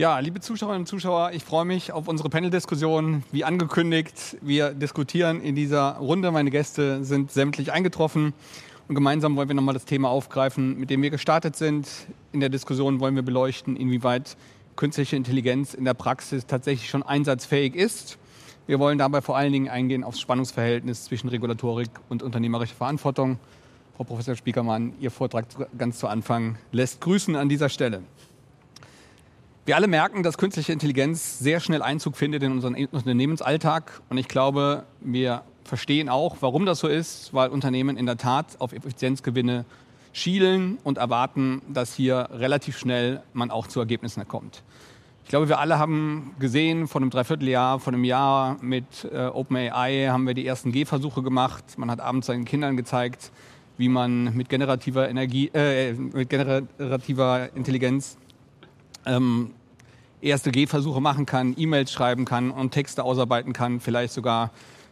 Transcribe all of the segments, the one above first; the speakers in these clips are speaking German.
Ja, liebe Zuschauerinnen und Zuschauer, ich freue mich auf unsere Panel-Diskussion. Wie angekündigt, wir diskutieren in dieser Runde. Meine Gäste sind sämtlich eingetroffen. Und gemeinsam wollen wir nochmal das Thema aufgreifen, mit dem wir gestartet sind. In der Diskussion wollen wir beleuchten, inwieweit künstliche Intelligenz in der Praxis tatsächlich schon einsatzfähig ist. Wir wollen dabei vor allen Dingen eingehen aufs Spannungsverhältnis zwischen Regulatorik und unternehmerischer Verantwortung. Frau Professor Spiekermann, Ihr Vortrag ganz zu Anfang lässt grüßen an dieser Stelle. Wir alle merken, dass künstliche Intelligenz sehr schnell Einzug findet in unseren Unternehmensalltag. Und ich glaube, wir verstehen auch, warum das so ist, weil Unternehmen in der Tat auf Effizienzgewinne schielen und erwarten, dass hier relativ schnell man auch zu Ergebnissen kommt. Ich glaube, wir alle haben gesehen, vor einem Dreivierteljahr, vor einem Jahr mit äh, OpenAI haben wir die ersten Gehversuche gemacht. Man hat abends seinen Kindern gezeigt, wie man mit generativer, Energie, äh, mit generativer Intelligenz ähm, erste Gehversuche machen kann, E-Mails schreiben kann und Texte ausarbeiten kann, vielleicht sogar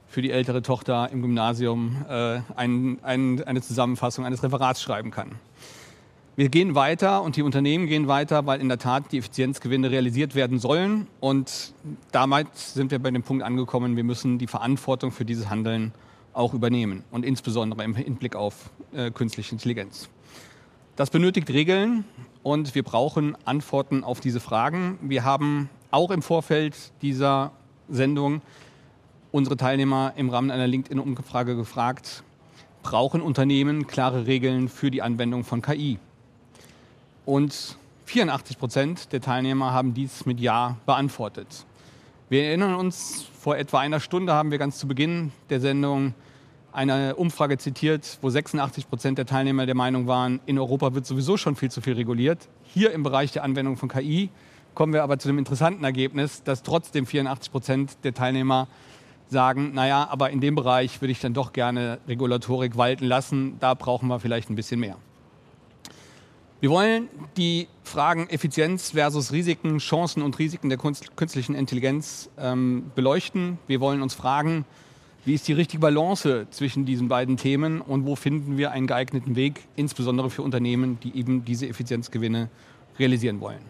für die ältere Tochter im Gymnasium äh, ein, ein, eine Zusammenfassung eines Referats schreiben kann. Wir gehen weiter und die Unternehmen gehen weiter, weil in der Tat die Effizienzgewinne realisiert werden sollen. Und damit sind wir bei dem Punkt angekommen, wir müssen die Verantwortung für dieses Handeln auch übernehmen und insbesondere im Hinblick auf äh, künstliche Intelligenz. Das benötigt Regeln und wir brauchen Antworten auf diese Fragen. Wir haben auch im Vorfeld dieser Sendung unsere Teilnehmer im Rahmen einer LinkedIn-Umfrage gefragt, brauchen Unternehmen klare Regeln für die Anwendung von KI? Und 84 Prozent der Teilnehmer haben dies mit Ja beantwortet. Wir erinnern uns, vor etwa einer Stunde haben wir ganz zu Beginn der Sendung eine Umfrage zitiert, wo 86 Prozent der Teilnehmer der Meinung waren, in Europa wird sowieso schon viel zu viel reguliert. Hier im Bereich der Anwendung von KI kommen wir aber zu dem interessanten Ergebnis, dass trotzdem 84 Prozent der Teilnehmer sagen, naja, aber in dem Bereich würde ich dann doch gerne Regulatorik walten lassen, da brauchen wir vielleicht ein bisschen mehr. Wir wollen die Fragen Effizienz versus Risiken, Chancen und Risiken der künstlichen Intelligenz ähm, beleuchten. Wir wollen uns fragen, wie ist die richtige Balance zwischen diesen beiden Themen und wo finden wir einen geeigneten Weg, insbesondere für Unternehmen, die eben diese Effizienzgewinne realisieren wollen.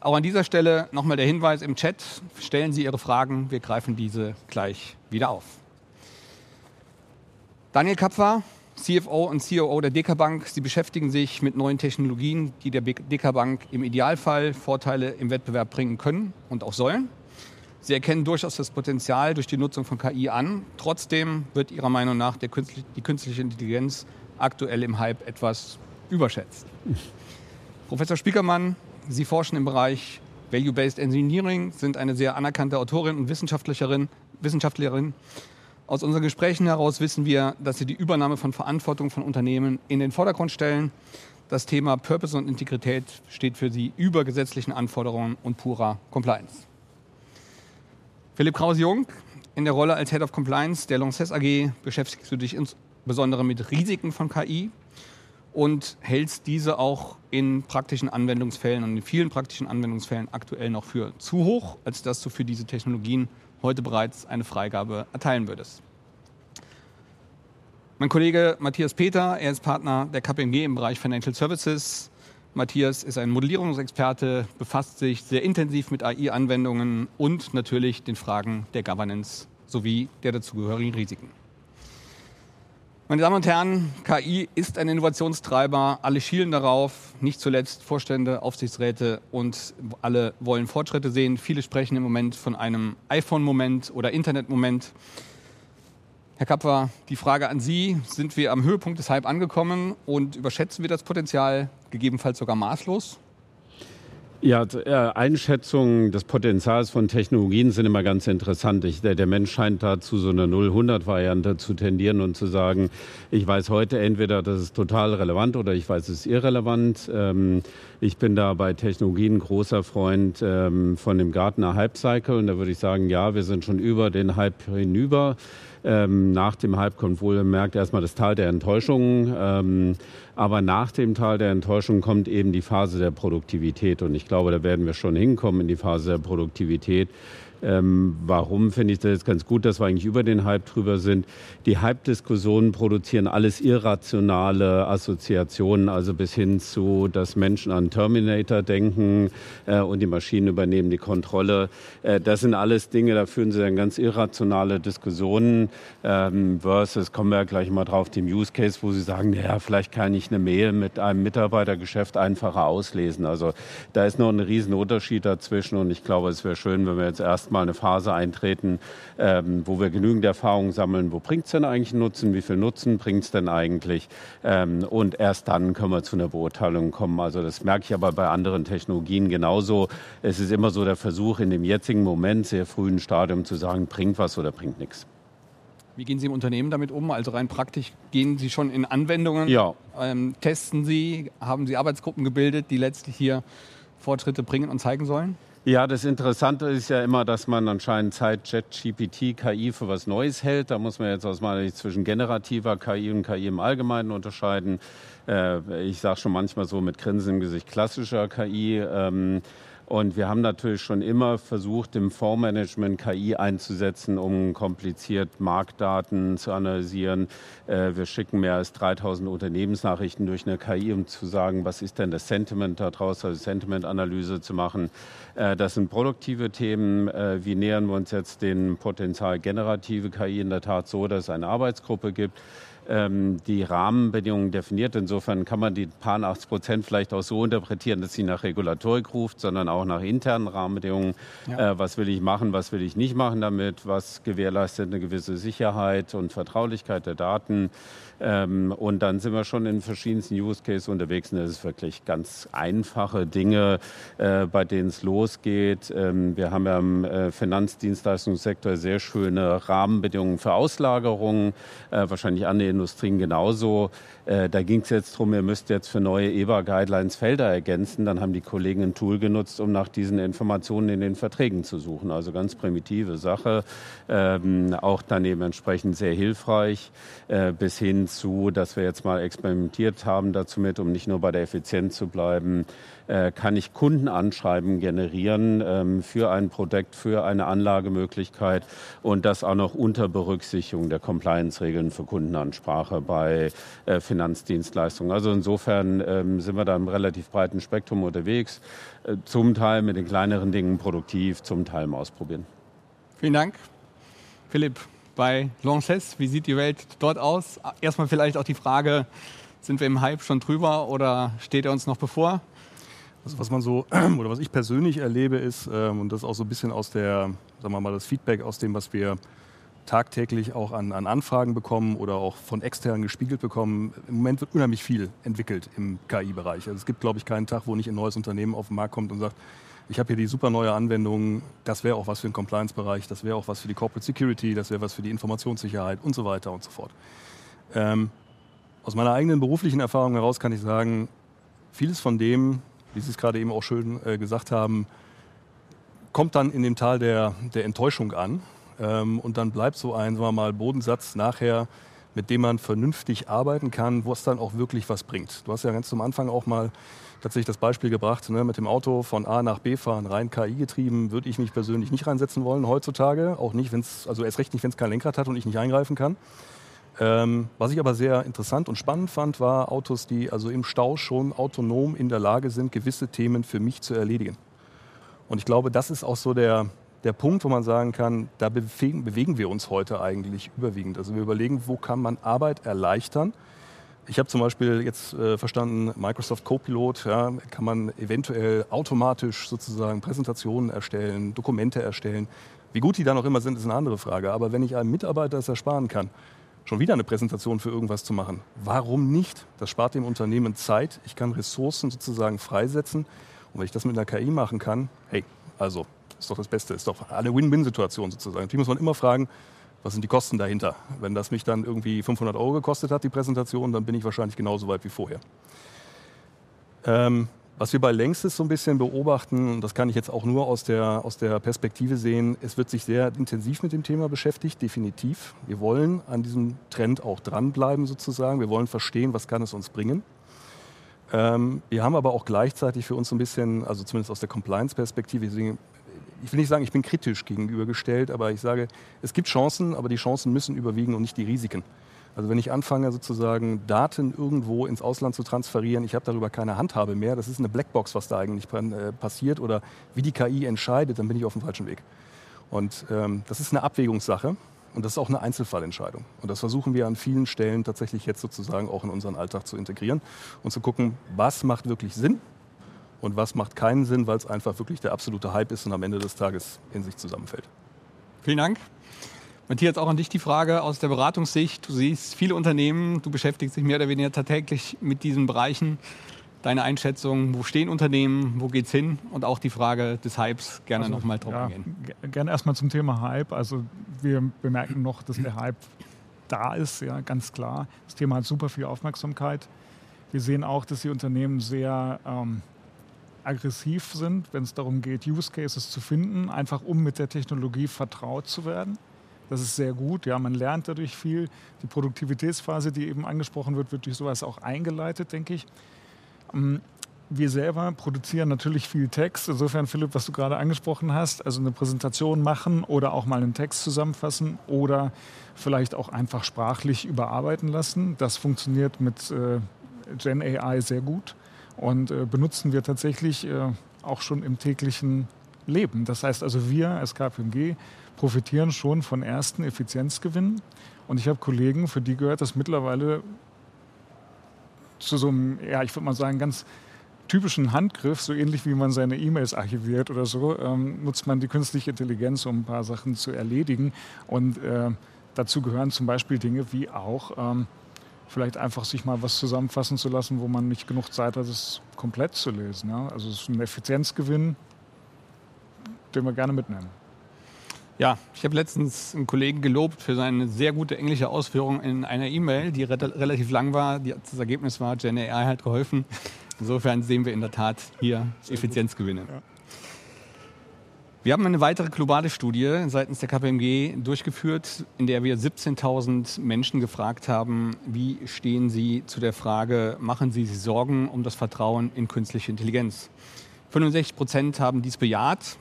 Auch an dieser Stelle nochmal der Hinweis im Chat, stellen Sie Ihre Fragen, wir greifen diese gleich wieder auf. Daniel Kapfer, CFO und COO der DK Bank, Sie beschäftigen sich mit neuen Technologien, die der DK Bank im Idealfall Vorteile im Wettbewerb bringen können und auch sollen. Sie erkennen durchaus das Potenzial durch die Nutzung von KI an. Trotzdem wird Ihrer Meinung nach Künstliche, die künstliche Intelligenz aktuell im Hype etwas überschätzt. Professor Spiekermann, Sie forschen im Bereich Value-Based Engineering, sind eine sehr anerkannte Autorin und Wissenschaftlerin. Wissenschaftlerin. Aus unseren Gesprächen heraus wissen wir, dass Sie die Übernahme von Verantwortung von Unternehmen in den Vordergrund stellen. Das Thema Purpose und Integrität steht für Sie über gesetzlichen Anforderungen und purer Compliance. Philipp Kraus-Jung, in der Rolle als Head of Compliance der Lanxess AG beschäftigst du dich insbesondere mit Risiken von KI und hältst diese auch in praktischen Anwendungsfällen und in vielen praktischen Anwendungsfällen aktuell noch für zu hoch, als dass du für diese Technologien heute bereits eine Freigabe erteilen würdest. Mein Kollege Matthias Peter, er ist Partner der KPMG im Bereich Financial Services, Matthias ist ein Modellierungsexperte, befasst sich sehr intensiv mit AI-Anwendungen und natürlich den Fragen der Governance sowie der dazugehörigen Risiken. Meine Damen und Herren, KI ist ein Innovationstreiber. Alle schielen darauf, nicht zuletzt Vorstände, Aufsichtsräte und alle wollen Fortschritte sehen. Viele sprechen im Moment von einem iPhone-Moment oder Internet-Moment. Herr Kapper, die Frage an Sie, sind wir am Höhepunkt des Hype angekommen und überschätzen wir das Potenzial gegebenenfalls sogar maßlos? Ja, Einschätzungen des Potenzials von Technologien sind immer ganz interessant. Ich, der, der, Mensch scheint da zu so einer 0-100-Variante zu tendieren und zu sagen, ich weiß heute entweder, das ist total relevant oder ich weiß, es ist irrelevant. Ähm, ich bin da bei Technologien großer Freund ähm, von dem Gartner Hype Cycle und da würde ich sagen, ja, wir sind schon über den Hype hinüber. Ähm, nach dem wohl bemerkt erstmal das Tal der Enttäuschung. Ähm, aber nach dem Tal der Enttäuschung kommt eben die Phase der Produktivität. Und ich glaube, da werden wir schon hinkommen in die Phase der Produktivität Ähm, warum finde ich das jetzt ganz gut, dass wir eigentlich über den Hype drüber sind? Die Hype-Diskussionen produzieren alles irrationale Assoziationen, also bis hin zu, dass Menschen an Terminator denken äh, und die Maschinen übernehmen die Kontrolle. Äh, das sind alles Dinge, da führen sie dann ganz irrationale Diskussionen ähm, versus, kommen wir ja gleich mal drauf, dem Use Case, wo sie sagen, naja, vielleicht kann ich eine Mail mit einem Mitarbeitergeschäft einfacher auslesen. Also da ist noch ein riesen Unterschied dazwischen und ich glaube, es wäre schön, wenn wir jetzt erstmal eine Phase eintreten, ähm, wo wir genügend Erfahrung sammeln, wo bringt es denn eigentlich einen Nutzen, wie viel Nutzen bringt es denn eigentlich ähm, und erst dann können wir zu einer Beurteilung kommen. Also das merke ich aber bei anderen Technologien genauso. Es ist immer so der Versuch in dem jetzigen Moment, sehr frühen Stadium zu sagen, bringt was oder bringt nichts. Wie gehen Sie im Unternehmen damit um? Also rein praktisch, gehen Sie schon in Anwendungen? Ja. Ähm, testen Sie? Haben Sie Arbeitsgruppen gebildet, die letztlich hier Fortschritte bringen und zeigen sollen? Ja, das Interessante ist ja immer, dass man anscheinend Zeit ChatGPT, KI für was Neues hält. Da muss man jetzt aus meiner Sicht zwischen generativer KI und KI im Allgemeinen unterscheiden. Äh, ich sage schon manchmal so mit Grinsen im Gesicht klassischer KI. Ähm, und wir haben natürlich schon immer versucht, im Fondsmanagement KI einzusetzen, um kompliziert Marktdaten zu analysieren. Äh, wir schicken mehr als 3000 Unternehmensnachrichten durch eine KI, um zu sagen, was ist denn das Sentiment daraus, also Sentimentanalyse zu machen. Äh, das sind produktive Themen. Äh, wie nähern wir uns jetzt den Potenzial generative KI in der Tat so, dass es eine Arbeitsgruppe gibt, ähm, die Rahmenbedingungen definiert. Insofern kann man die paar 80 Prozent vielleicht auch so interpretieren, dass sie nach Regulatorik ruft, sondern auch nach internen Rahmenbedingungen. Ja. Äh, was will ich machen, was will ich nicht machen damit, was gewährleistet eine gewisse Sicherheit und Vertraulichkeit der Daten. Ähm, und dann sind wir schon in verschiedensten Use Cases unterwegs und das ist wirklich ganz einfache Dinge, äh, bei denen es losgeht. Ähm, wir haben ja im äh, Finanzdienstleistungssektor sehr schöne Rahmenbedingungen für Auslagerungen, äh, wahrscheinlich andere Industrien genauso. Äh, da ging es jetzt darum, ihr müsst jetzt für neue EBA-Guidelines Felder ergänzen. Dann haben die Kollegen ein Tool genutzt, um nach diesen Informationen in den Verträgen zu suchen. Also ganz primitive Sache, ähm, auch daneben entsprechend sehr hilfreich, äh, bis hin zu, dass wir jetzt mal experimentiert haben dazu mit, um nicht nur bei der Effizienz zu bleiben, äh, kann ich Kundenanschreiben generieren ähm, für ein Produkt, für eine Anlagemöglichkeit und das auch noch unter Berücksichtigung der Compliance-Regeln für Kundenansprache bei äh, Finanzdienstleistungen. Also insofern ähm, sind wir da im relativ breiten Spektrum unterwegs, äh, zum Teil mit den kleineren Dingen produktiv, zum Teil im Ausprobieren. Vielen Dank. Philipp, bei Lanxess, wie sieht die Welt dort aus? Erstmal vielleicht auch die Frage, sind wir im Hype schon drüber oder steht er uns noch bevor? Also was man so, oder was ich persönlich erlebe, ist, ähm, und das ist auch so ein bisschen aus der, sagen wir mal, das Feedback aus dem, was wir tagtäglich auch an, an Anfragen bekommen oder auch von externen gespiegelt bekommen. Im Moment wird unheimlich viel entwickelt im KI-Bereich. Also es gibt, glaube ich, keinen Tag, wo nicht ein neues Unternehmen auf den Markt kommt und sagt, ich habe hier die super neue Anwendung, das wäre auch was für den Compliance-Bereich, das wäre auch was für die Corporate Security, das wäre was für die Informationssicherheit und so weiter und so fort. Ähm, aus meiner eigenen beruflichen Erfahrung heraus kann ich sagen, vieles von dem, wie Sie es gerade eben auch schön äh, gesagt haben, kommt dann in dem Tal der, der Enttäuschung an. Ähm, und dann bleibt so ein, sagen wir mal, Bodensatz nachher, mit dem man vernünftig arbeiten kann, wo es dann auch wirklich was bringt. Du hast ja ganz zum Anfang auch mal tatsächlich das Beispiel gebracht, ne, mit dem Auto von A nach B fahren, rein KI getrieben, würde ich mich persönlich nicht reinsetzen wollen heutzutage. Auch nicht, wenn es, also erst recht nicht, wenn es kein Lenkrad hat und ich nicht eingreifen kann. Ähm, was ich aber sehr interessant und spannend fand, war Autos, die also im Stau schon autonom in der Lage sind, gewisse Themen für mich zu erledigen. Und ich glaube, das ist auch so der, der Punkt, wo man sagen kann, da bewegen, bewegen wir uns heute eigentlich überwiegend. Also wir überlegen, wo kann man Arbeit erleichtern. Ich habe zum Beispiel jetzt äh, verstanden, Microsoft Copilot ja, kann man eventuell automatisch sozusagen Präsentationen erstellen, Dokumente erstellen. Wie gut die dann auch immer sind, ist eine andere Frage. Aber wenn ich einem Mitarbeiter es ersparen kann, schon wieder eine Präsentation für irgendwas zu machen, warum nicht? Das spart dem Unternehmen Zeit. Ich kann Ressourcen sozusagen freisetzen. Und wenn ich das mit einer KI machen kann, hey, also ist doch das Beste, ist doch eine Win-Win-Situation sozusagen. Natürlich muss man immer fragen, was sind die Kosten dahinter? Wenn das mich dann irgendwie 500 Euro gekostet hat, die Präsentation, dann bin ich wahrscheinlich genauso weit wie vorher. Ähm, was wir bei Längstes so ein bisschen beobachten, und das kann ich jetzt auch nur aus der, aus der Perspektive sehen, es wird sich sehr intensiv mit dem Thema beschäftigt, definitiv. Wir wollen an diesem Trend auch dranbleiben sozusagen. Wir wollen verstehen, was kann es uns bringen. Ähm, wir haben aber auch gleichzeitig für uns so ein bisschen, also zumindest aus der Compliance-Perspektive, ich will nicht sagen, ich bin kritisch gegenübergestellt, aber ich sage, es gibt Chancen, aber die Chancen müssen überwiegen und nicht die Risiken. Also wenn ich anfange sozusagen Daten irgendwo ins Ausland zu transferieren, ich habe darüber keine Handhabe mehr, das ist eine Blackbox, was da eigentlich äh, passiert oder wie die KI entscheidet, dann bin ich auf dem falschen Weg. Und ähm, das ist eine Abwägungssache und das ist auch eine Einzelfallentscheidung. Und das versuchen wir an vielen Stellen tatsächlich jetzt sozusagen auch in unseren Alltag zu integrieren und zu gucken, was macht wirklich Sinn und was macht keinen Sinn, weil es einfach wirklich der absolute Hype ist und am Ende des Tages in sich zusammenfällt. Vielen Dank. Matthias, auch an dich die Frage aus der Beratungssicht. Du siehst viele Unternehmen, du beschäftigst dich mehr oder weniger tagtäglich mit diesen Bereichen. Deine Einschätzung, wo stehen Unternehmen, wo geht es hin? Und auch die Frage des Hypes, gerne also, nochmal drauf ja, eingehen. Gerne erstmal zum Thema Hype. Also wir bemerken noch, dass der Hype da ist, ja, ganz klar. Das Thema hat super viel Aufmerksamkeit. Wir sehen auch, dass die Unternehmen sehr ähm, aggressiv sind, wenn es darum geht, Use Cases zu finden, einfach um mit der Technologie vertraut zu werden. Das ist sehr gut. Ja, man lernt dadurch viel. Die Produktivitätsphase, die eben angesprochen wird, wird durch sowas auch eingeleitet, denke ich. Ähm, wir selber produzieren natürlich viel Text. Insofern, Philipp, was du gerade angesprochen hast, also eine Präsentation machen oder auch mal einen Text zusammenfassen oder vielleicht auch einfach sprachlich überarbeiten lassen. Das funktioniert mit äh, Gen AI sehr gut und äh, benutzen wir tatsächlich äh, auch schon im täglichen Leben. Das heißt also, wir als KPMG profitieren schon von ersten Effizienzgewinnen. Und ich habe Kollegen, für die gehört das mittlerweile zu so einem, ja, ich würde mal sagen, ganz typischen Handgriff, so ähnlich wie man seine E-Mails archiviert oder so, ähm, nutzt man die künstliche Intelligenz, um ein paar Sachen zu erledigen. Und äh, dazu gehören zum Beispiel Dinge wie auch ähm, vielleicht einfach sich mal was zusammenfassen zu lassen, wo man nicht genug Zeit hat, es komplett zu lesen. Ja? Also es ist ein Effizienzgewinn, den wir gerne mitnehmen. Ja, ich habe letztens einen Kollegen gelobt für seine sehr gute englische Ausführung in einer E-Mail, die re relativ lang war. das Ergebnis war, Gen AI hat geholfen. Insofern sehen wir in der Tat hier Effizienzgewinne. Ja. Wir haben eine weitere globale Studie seitens der KPMG durchgeführt, in der wir 17.000 Menschen gefragt haben, wie stehen sie zu der Frage, machen sie sich Sorgen um das Vertrauen in künstliche Intelligenz? 65 Prozent haben dies bejaht,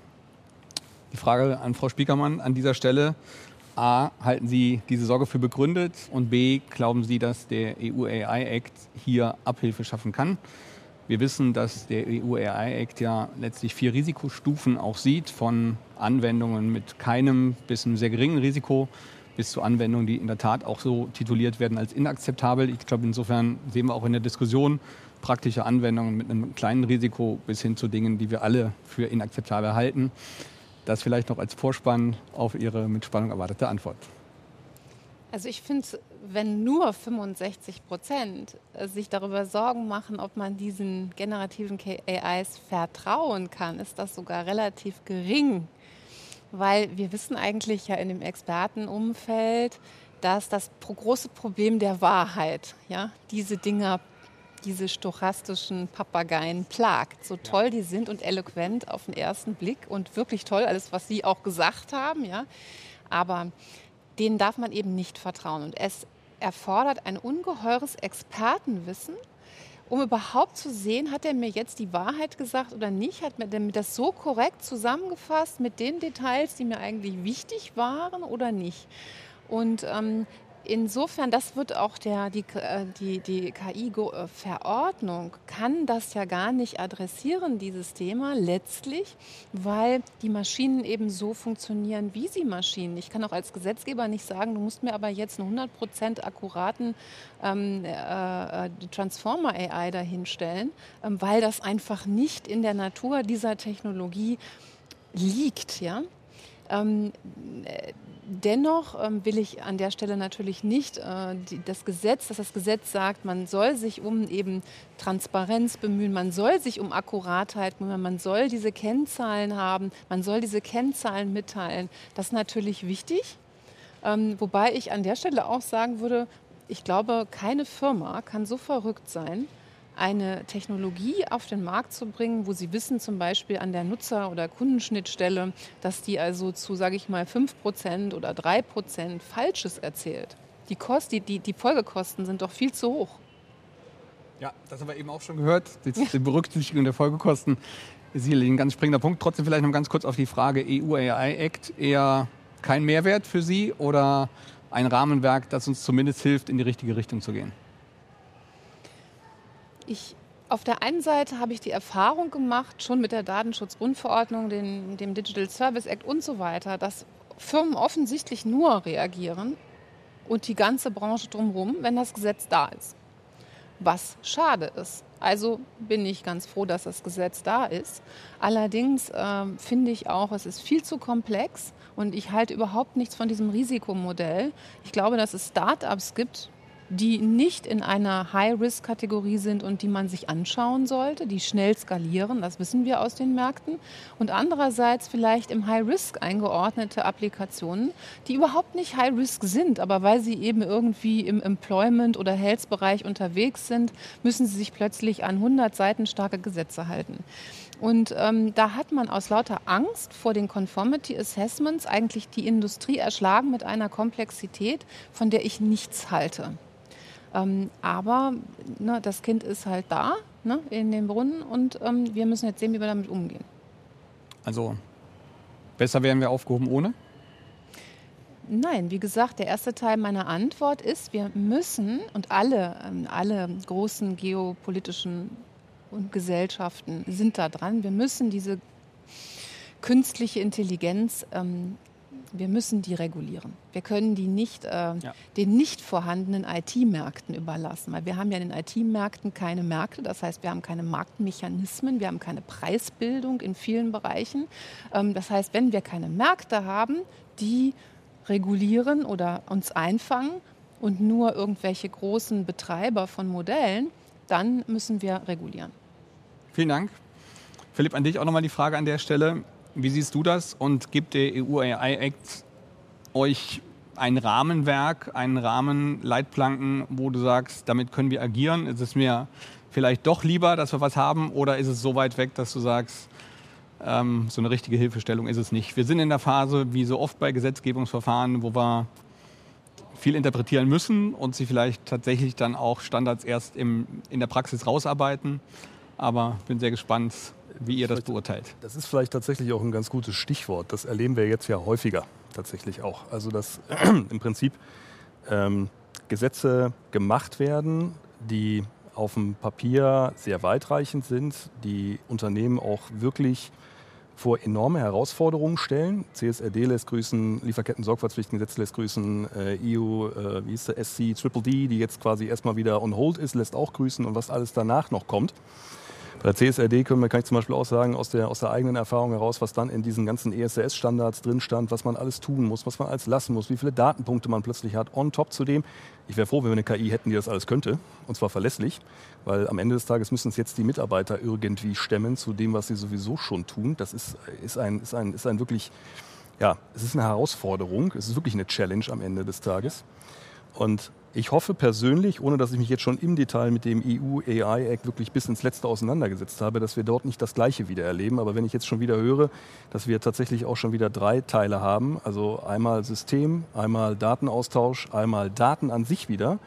die Frage an Frau Spiekermann an dieser Stelle. A, halten Sie diese Sorge für begründet? Und B, glauben Sie, dass der EU AI Act hier Abhilfe schaffen kann? Wir wissen, dass der EU AI Act ja letztlich vier Risikostufen auch sieht, von Anwendungen mit keinem bis einem sehr geringen Risiko bis zu Anwendungen, die in der Tat auch so tituliert werden als inakzeptabel. Ich glaube, insofern sehen wir auch in der Diskussion praktische Anwendungen mit einem kleinen Risiko bis hin zu Dingen, die wir alle für inakzeptabel halten. Das vielleicht noch als Vorspann auf Ihre mit Spannung erwartete Antwort. Also ich finde, wenn nur 65 Prozent äh, sich darüber Sorgen machen, ob man diesen generativen AIs vertrauen kann, ist das sogar relativ gering. Weil wir wissen eigentlich ja in dem Expertenumfeld, dass das große Problem der Wahrheit, ja, diese Dinger diese stochastischen Papageien plagt. So toll die sind und eloquent auf den ersten Blick und wirklich toll, alles, was Sie auch gesagt haben. Ja. Aber denen darf man eben nicht vertrauen. Und es erfordert ein ungeheures Expertenwissen, um überhaupt zu sehen, hat er mir jetzt die Wahrheit gesagt oder nicht? Hat mir das so korrekt zusammengefasst mit den Details, die mir eigentlich wichtig waren oder nicht? Und ähm, Insofern, das wird auch der, die, äh, die, die KI-Verordnung kann das ja gar nicht adressieren, dieses Thema letztlich, weil die Maschinen eben so funktionieren, wie sie Maschinen. Ich kann auch als Gesetzgeber nicht sagen, du musst mir aber jetzt einen 100% akkuraten ähm, äh, äh Transformer AI dahinstellen, ähm, weil das einfach nicht in der Natur dieser Technologie liegt. Ja? Ähm, dennoch ähm, will ich an der Stelle natürlich nicht äh, die, das Gesetz, dass das Gesetz sagt, man soll sich um eben Transparenz bemühen, man soll sich um Akkuratheit bemühen, man soll diese Kennzahlen haben, man soll diese Kennzahlen mitteilen. Das ist natürlich wichtig. Ähm, wobei ich an der Stelle auch sagen würde, ich glaube, keine Firma kann so verrückt sein, eine Technologie auf den Markt zu bringen, wo Sie wissen, zum Beispiel an der Nutzer- oder Kundenschnittstelle, dass die also zu, sage ich mal, 5% oder 3% Falsches erzählt. Die, Kost, die, die, die Folgekosten sind doch viel zu hoch. Ja, das haben wir eben auch schon gehört. Die Berücksichtigung der Folgekosten ist sicherlich ein ganz springender Punkt. Trotzdem vielleicht noch ganz kurz auf die Frage EU AI Act. Eher kein Mehrwert für Sie oder ein Rahmenwerk, das uns zumindest hilft, in die richtige Richtung zu gehen? Ich auf der einen Seite habe ich die Erfahrung gemacht, schon mit der Datenschutzgrundverordnung, dem, dem Digital Service Act und so weiter, dass Firmen offensichtlich nur reagieren und die ganze Branche drumherum, wenn das Gesetz da ist. Was schade ist. Also bin ich ganz froh, dass das Gesetz da ist. Allerdings äh, finde ich auch, es ist viel zu komplex und ich halte überhaupt nichts von diesem Risikomodell. Ich glaube, dass es Start-ups gibt, die nicht in einer High-Risk-Kategorie sind und die man sich anschauen sollte, die schnell skalieren, das wissen wir aus den Märkten. Und andererseits vielleicht im High-Risk eingeordnete Applikationen, die überhaupt nicht High-Risk sind, aber weil sie eben irgendwie im Employment- oder Health-Bereich unterwegs sind, müssen sie sich plötzlich an 100 Seiten starke Gesetze halten. Und ähm, da hat man aus lauter Angst vor den Conformity Assessments eigentlich die Industrie erschlagen mit einer Komplexität, von der ich nichts halte. Ähm, aber ne, das Kind ist halt da ne, in dem Brunnen und ähm, wir müssen jetzt sehen, wie wir damit umgehen. Also besser wären wir aufgehoben ohne? Nein, wie gesagt, der erste Teil meiner Antwort ist, wir müssen und alle, ähm, alle großen geopolitischen und Gesellschaften sind da dran, wir müssen diese künstliche Intelligenz ähm, wir müssen die regulieren. Wir können die nicht äh, ja. den nicht vorhandenen IT-Märkten überlassen, weil wir haben ja in den IT-Märkten keine Märkte, das heißt, wir haben keine Marktmechanismen, wir haben keine Preisbildung in vielen Bereichen. Ähm, das heißt, wenn wir keine Märkte haben, die regulieren oder uns einfangen und nur irgendwelche großen Betreiber von Modellen, dann müssen wir regulieren. Vielen Dank. Philipp, an dich auch nochmal die Frage an der Stelle. Wie siehst du das und gibt der EU AI Act euch ein Rahmenwerk, einen Rahmen, Leitplanken, wo du sagst, damit können wir agieren? Ist es mir vielleicht doch lieber, dass wir was haben oder ist es so weit weg, dass du sagst, ähm, so eine richtige Hilfestellung ist es nicht? Wir sind in der Phase, wie so oft bei Gesetzgebungsverfahren, wo wir viel interpretieren müssen und sie vielleicht tatsächlich dann auch Standards erst im, in der Praxis rausarbeiten. Aber bin sehr gespannt, wie ihr das beurteilt. Das ist vielleicht tatsächlich auch ein ganz gutes Stichwort. Das erleben wir jetzt ja häufiger tatsächlich auch. Also dass im Prinzip ähm, Gesetze gemacht werden, die auf dem Papier sehr weitreichend sind, die Unternehmen auch wirklich vor enorme Herausforderungen stellen. CSRD lässt grüßen, Lieferketten-Sorgfaltspflichtengesetz lässt grüßen, äh, EU, äh, wie ist der, SC, Triple D, die jetzt quasi erstmal wieder on hold ist, lässt auch grüßen und was alles danach noch kommt. Bei der CSRD können kann ich zum Beispiel auch sagen, aus der, aus der eigenen Erfahrung heraus, was dann in diesen ganzen ESRS-Standards drin stand, was man alles tun muss, was man alles lassen muss, wie viele Datenpunkte man plötzlich hat, on top zu dem. Ich wäre froh, wenn wir eine KI hätten, die das alles könnte, und zwar verlässlich, weil am Ende des Tages müssen es jetzt die Mitarbeiter irgendwie stemmen zu dem, was sie sowieso schon tun. Das ist, ist, ein, ist, ein, ist ein wirklich, ja, es ist eine Herausforderung, es ist wirklich eine Challenge am Ende des Tages. Und ich hoffe persönlich, ohne dass ich mich jetzt schon im Detail mit dem EU AI Act wirklich bis ins Letzte auseinandergesetzt habe, dass wir dort nicht das Gleiche wieder erleben. Aber wenn ich jetzt schon wieder höre, dass wir tatsächlich auch schon wieder drei Teile haben, also einmal System, einmal Datenaustausch, einmal Daten an sich wieder,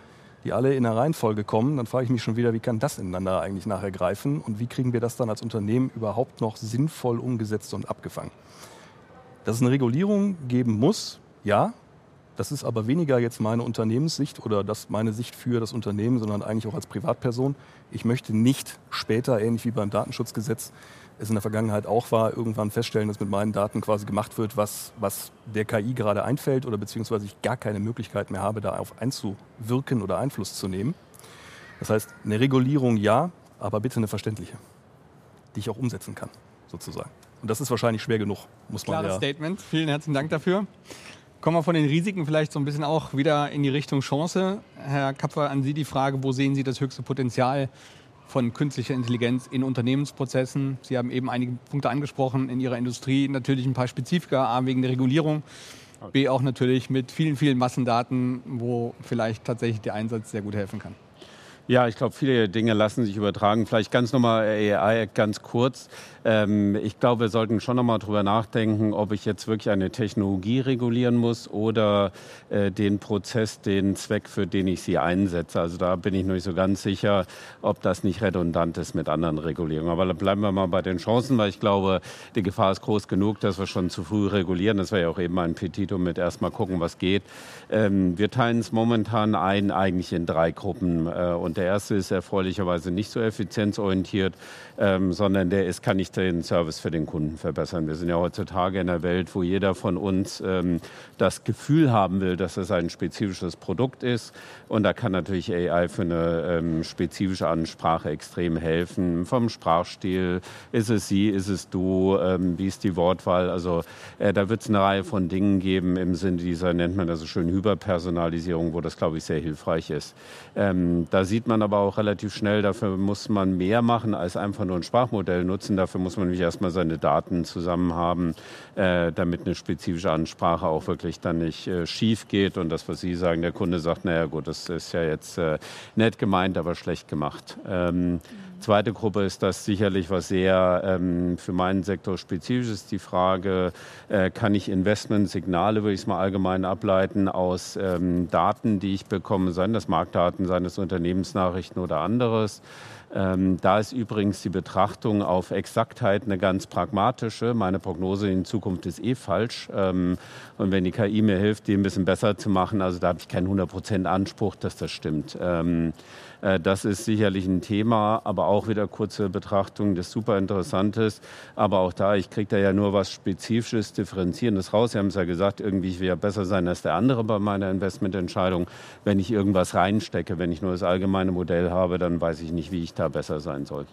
die alle in einer Reihenfolge kommen, dann frage ich mich schon wieder, wie kann das ineinander eigentlich nachher greifen und wie kriegen wir das dann als Unternehmen überhaupt noch sinnvoll umgesetzt und abgefangen? Dass es eine Regulierung geben muss, ja, das ist aber weniger jetzt meine Unternehmenssicht oder das meine Sicht für das Unternehmen, sondern eigentlich auch als Privatperson. Ich möchte nicht später, ähnlich wie beim Datenschutzgesetz, es in der Vergangenheit auch war, irgendwann feststellen, dass mit meinen Daten quasi gemacht wird, was, was der KI gerade einfällt oder beziehungsweise ich gar keine Möglichkeit mehr habe, darauf einzuwirken oder Einfluss zu nehmen. Das heißt, eine Regulierung ja, aber bitte eine verständliche, die ich auch umsetzen kann, sozusagen. Und das ist wahrscheinlich schwer genug, muss man Klares ja. Statement. Vielen herzlichen Dank dafür. Kommen wir von den Risiken vielleicht so ein bisschen auch wieder in die Richtung Chance. Herr Kapfer, an Sie die Frage, wo sehen Sie das höchste Potenzial von künstlicher Intelligenz in Unternehmensprozessen? Sie haben eben einige Punkte angesprochen in Ihrer Industrie, natürlich ein paar Spezifika, A wegen der Regulierung, B auch natürlich mit vielen, vielen Massendaten, wo vielleicht tatsächlich der Einsatz sehr gut helfen kann. Ja, ich glaube, viele Dinge lassen sich übertragen. Vielleicht ganz nochmal AI ganz kurz. Ähm, ich glaube, wir sollten schon nochmal drüber nachdenken, ob ich jetzt wirklich eine Technologie regulieren muss oder äh, den Prozess, den Zweck, für den ich sie einsetze. Also da bin ich noch nicht so ganz sicher, ob das nicht redundant ist mit anderen Regulierungen. Aber bleiben wir mal bei den Chancen, weil ich glaube, die Gefahr ist groß genug, dass wir schon zu früh regulieren. Das wäre ja auch eben ein Petitum mit erstmal gucken, was geht. Ähm, wir teilen es momentan ein, eigentlich in drei Gruppen. Äh, und der erste ist erfreulicherweise nicht so effizienzorientiert, ähm, sondern der ist, kann ich den Service für den Kunden verbessern. Wir sind ja heutzutage in einer Welt, wo jeder von uns ähm, das Gefühl haben will, dass es ein spezifisches Produkt ist. Und da kann natürlich AI für eine ähm, spezifische Ansprache extrem helfen. Vom Sprachstil, ist es sie, ist es du, ähm, wie ist die Wortwahl? Also äh, da wird es eine Reihe von Dingen geben im Sinne dieser, nennt man das so schön, Hyperpersonalisierung, wo das, glaube ich, sehr hilfreich ist. Ähm, da sieht man aber auch relativ schnell, dafür muss man mehr machen als einfach nur ein Sprachmodell nutzen. Dafür muss man nämlich erstmal seine Daten zusammen haben, äh, damit eine spezifische Ansprache auch wirklich dann nicht äh, schief geht. Und das, was Sie sagen, der Kunde sagt, naja gut, das ist ja jetzt äh, nett gemeint, aber schlecht gemacht. Ähm, Zweite Gruppe ist das sicherlich was sehr ähm, für meinen Sektor spezifisch ist. Die Frage, äh, kann ich Investmentsignale, würde ich es mal allgemein ableiten, aus ähm, Daten, die ich bekomme, seien das Marktdaten, seien das Unternehmensnachrichten oder anderes. Ähm, da ist übrigens die Betrachtung auf Exaktheit eine ganz pragmatische. Meine Prognose in Zukunft ist eh falsch. Ähm, und wenn die KI mir hilft, die ein bisschen besser zu machen, also da habe ich keinen 100% Anspruch, dass das stimmt. Ähm, äh, das ist sicherlich ein Thema, aber auch wieder kurze Betrachtung des super Interessantes. Aber auch da, ich kriege da ja nur was Spezifisches, Differenzierendes raus. Sie haben es ja gesagt, irgendwie ich will ja besser sein als der andere bei meiner Investmententscheidung. Wenn ich irgendwas reinstecke, wenn ich nur das allgemeine Modell habe, dann weiß ich nicht, wie ich da besser sein soll.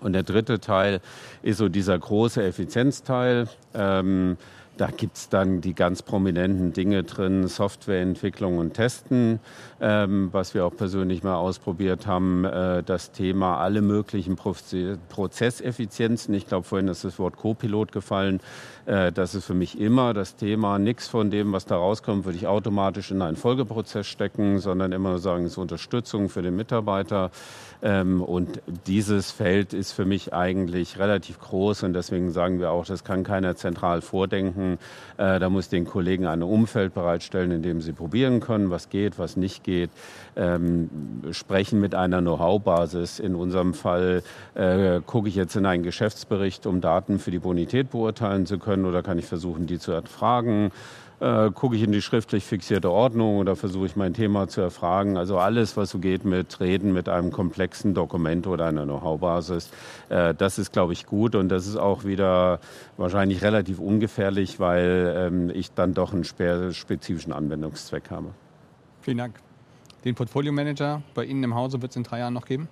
Und der dritte Teil ist so dieser große Effizienzteil. Ähm, da gibt es dann die ganz prominenten Dinge drin, Softwareentwicklung und Testen, ähm, was wir auch persönlich mal ausprobiert haben, äh, das Thema alle möglichen Prozesseffizienzen. Ich glaube, vorhin ist das Wort Co-Pilot gefallen. Äh, das ist für mich immer das Thema. Nichts von dem, was da rauskommt, würde ich automatisch in einen Folgeprozess stecken, sondern immer sagen, es ist Unterstützung für den Mitarbeiter. Ähm, und dieses Feld ist für mich eigentlich relativ groß und deswegen sagen wir auch, das kann keiner zentral vordenken. Äh, da muss den Kollegen ein Umfeld bereitstellen, in dem sie probieren können, was geht, was nicht geht. Ähm, sprechen mit einer Know-how-Basis. In unserem Fall äh, gucke ich jetzt in einen Geschäftsbericht, um Daten für die Bonität beurteilen zu können oder kann ich versuchen, die zu erfragen äh, gucke ich in die schriftlich fixierte Ordnung oder versuche ich mein Thema zu erfragen. Also alles, was so geht mit Reden mit einem komplexen Dokument oder einer Know-how-Basis, äh, das ist, glaube ich, gut und das ist auch wieder wahrscheinlich relativ ungefährlich, weil ähm, ich dann doch einen spezifischen Anwendungszweck habe. Vielen Dank. Den Portfolio Manager bei Ihnen im Hause wird es in drei Jahren noch geben?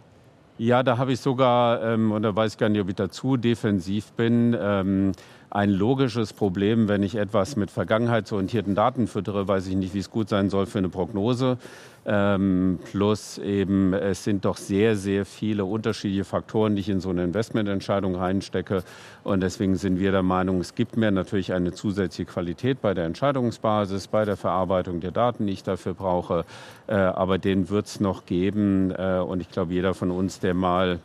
Ja, da habe ich sogar, ähm, und da weiß ich gar nicht, ob ich dazu defensiv bin, ähm, ein logisches Problem, wenn ich etwas mit vergangenheitsorientierten Daten füttere, weiß ich nicht, wie es gut sein soll für eine Prognose. Ähm, plus eben, es sind doch sehr, sehr viele unterschiedliche Faktoren, die ich in so eine Investmententscheidung reinstecke. Und deswegen sind wir der Meinung, es gibt mir natürlich eine zusätzliche Qualität bei der Entscheidungsbasis, bei der Verarbeitung der Daten, die ich dafür brauche. Äh, aber den wird es noch geben. Äh, und ich glaube, jeder von uns, der mal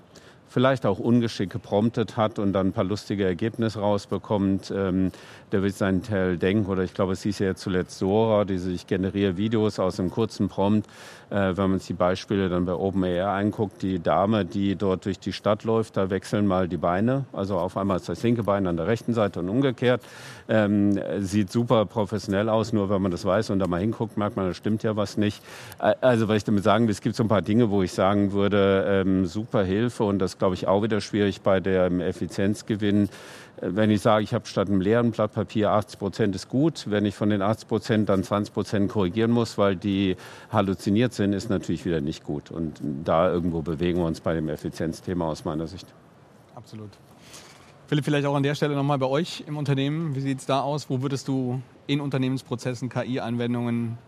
vielleicht auch ungeschickt gepromptet hat und dann ein paar lustige Ergebnisse rausbekommt, ähm, der wird seinen Teil denken. Oder ich glaube, es hieß ja zuletzt Sora, diese ich generiere Videos aus einem kurzen Prompt. Äh, wenn man sich die Beispiele dann bei OpenAI anguckt, die Dame, die dort durch die Stadt läuft, da wechseln mal die Beine. Also auf einmal ist das linke Bein an der rechten Seite und umgekehrt. Ähm, sieht super professionell aus, nur wenn man das weiß und da mal hinguckt, merkt man, da stimmt ja was nicht. Also, was ich damit sagen will, es gibt so ein paar Dinge, wo ich sagen würde, ähm, super Hilfe und das glaube ich auch wieder schwierig bei dem Effizienzgewinn. Wenn ich sage, ich habe statt einem leeren Blatt Papier 80 Prozent ist gut, wenn ich von den 80 Prozent dann 20 Prozent korrigieren muss, weil die halluziniert sind, ist natürlich wieder nicht gut. Und da irgendwo bewegen wir uns bei dem Effizienzthema aus meiner Sicht. Absolut. Philipp, vielleicht auch an der Stelle nochmal bei euch im Unternehmen. Wie sieht es da aus? Wo würdest du in Unternehmensprozessen KI-Anwendungen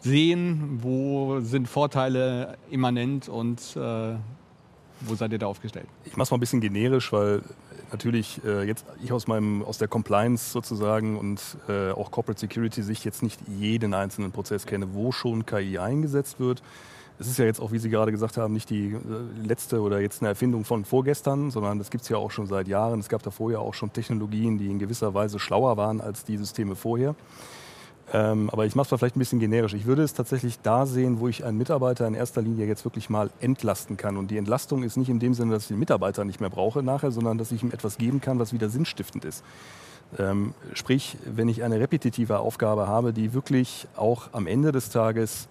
sehen? Wo sind Vorteile immanent und äh, wo seid ihr da aufgestellt? Ich mache es mal ein bisschen generisch, weil natürlich äh, jetzt ich aus meinem aus der Compliance sozusagen und äh, auch Corporate Security Sicht jetzt nicht jeden einzelnen Prozess kenne, wo schon KI eingesetzt wird. es ist ja jetzt auch, wie Sie gerade gesagt haben, nicht die äh, letzte oder jetzt eine Erfindung von vorgestern, sondern das gibt es ja auch schon seit Jahren. Es gab davor ja auch schon Technologien, die in gewisser Weise schlauer waren als die Systeme vorher. Ähm, aber ich mache es vielleicht ein bisschen generisch. Ich würde es tatsächlich da sehen, wo ich einen Mitarbeiter in erster Linie jetzt wirklich mal entlasten kann. Und die Entlastung ist nicht in dem Sinne, dass ich den Mitarbeiter nicht mehr brauche nachher, sondern dass ich ihm etwas geben kann, was wieder sinnstiftend ist. Ähm, sprich, wenn ich eine repetitive Aufgabe habe, die wirklich auch am Ende des Tages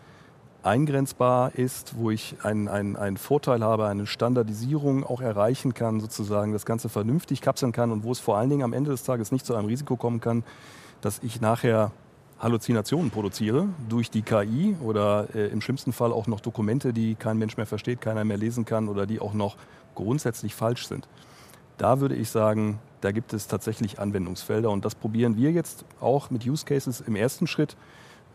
eingrenzbar ist, wo ich einen, einen, einen Vorteil habe, eine Standardisierung auch erreichen kann, sozusagen das Ganze vernünftig kapseln kann und wo es vor allen Dingen am Ende des Tages nicht zu einem Risiko kommen kann, dass ich nachher Halluzinationen produziere durch die KI oder äh, im schlimmsten Fall auch noch Dokumente, die kein Mensch mehr versteht, keiner mehr lesen kann oder die auch noch grundsätzlich falsch sind. Da würde ich sagen, da gibt es tatsächlich Anwendungsfelder und das probieren wir jetzt auch mit Use Cases im ersten Schritt